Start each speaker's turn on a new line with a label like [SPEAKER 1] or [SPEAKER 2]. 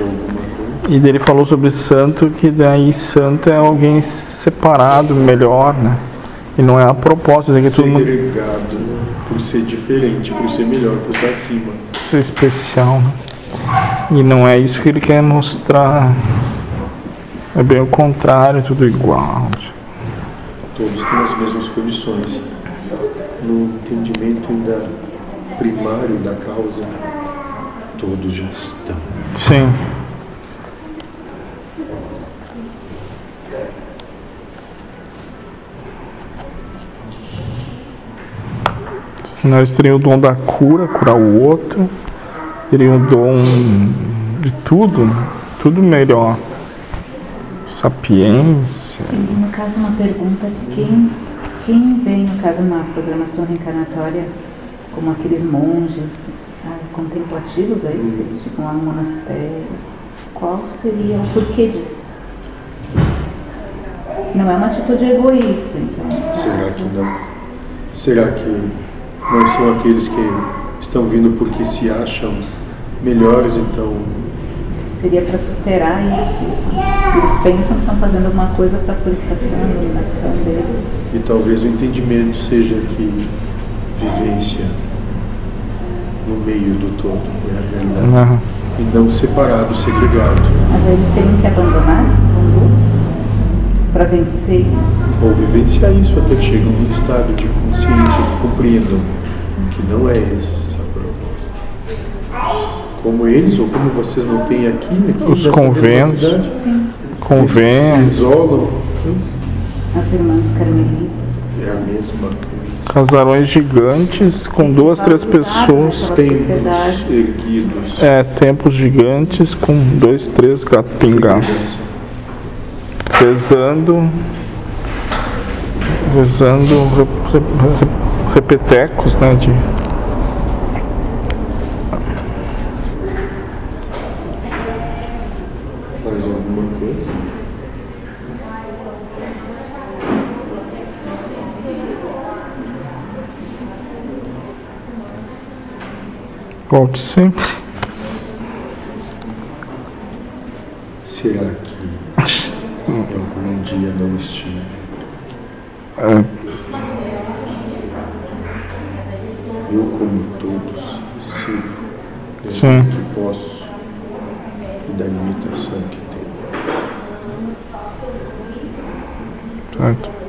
[SPEAKER 1] Mais alguma coisa?
[SPEAKER 2] E dele falou sobre santo, que daí santo é alguém separado, melhor, né? E não é a proposta, é que todo mundo
[SPEAKER 1] Segregado, né? por ser diferente, por ser melhor, por estar acima.
[SPEAKER 2] ser especial, né? E não é isso que ele quer mostrar. É bem o contrário, tudo igual.
[SPEAKER 1] Todos têm as mesmas condições. No entendimento ainda primário da causa, todos já estão.
[SPEAKER 2] Sim. Nós teríamos o dom da cura, curar o outro. Teríamos o dom de tudo, tudo melhor. Sapiência.
[SPEAKER 3] E no caso, uma pergunta: quem, quem vem, no caso, uma programação reencarnatória, como aqueles monges contemplativos, é isso? que Eles ficam lá no monastério. Qual seria o porquê disso? Não é uma atitude egoísta, então.
[SPEAKER 1] Será que não? Será que não são aqueles que estão vindo porque se acham melhores, então
[SPEAKER 3] Seria para superar isso. Eles pensam que estão fazendo alguma coisa para a purificação, a iluminação deles.
[SPEAKER 1] E talvez o entendimento seja que vivência no meio do todo é a realidade.
[SPEAKER 2] Aham.
[SPEAKER 1] E não separado, segregado.
[SPEAKER 3] Mas eles teriam que abandonar esse mundo para vencer isso.
[SPEAKER 1] Ou vivenciar isso até que chegam num estado de consciência que compreendam que não é essa a proposta. Como eles, ou como vocês não têm aqui, aqui
[SPEAKER 2] Os
[SPEAKER 1] nessa mesma
[SPEAKER 2] conventos.
[SPEAKER 1] que se isolam,
[SPEAKER 3] As irmãs carmelitas.
[SPEAKER 1] é a mesma coisa.
[SPEAKER 2] Casarões gigantes com duas, três pessoas.
[SPEAKER 1] Templos erguidos.
[SPEAKER 2] É, templos gigantes com dois, três gatos pingados. Rezando. Rezando re- re- re- repetecos, né? De,
[SPEAKER 1] Mais alguma coisa?
[SPEAKER 2] Volte sempre.
[SPEAKER 1] Será que algum dia não estive?
[SPEAKER 2] É,
[SPEAKER 1] Eu, como todos, sirvo
[SPEAKER 2] Sim.
[SPEAKER 1] que posso e da limitação que tenho.
[SPEAKER 2] certo.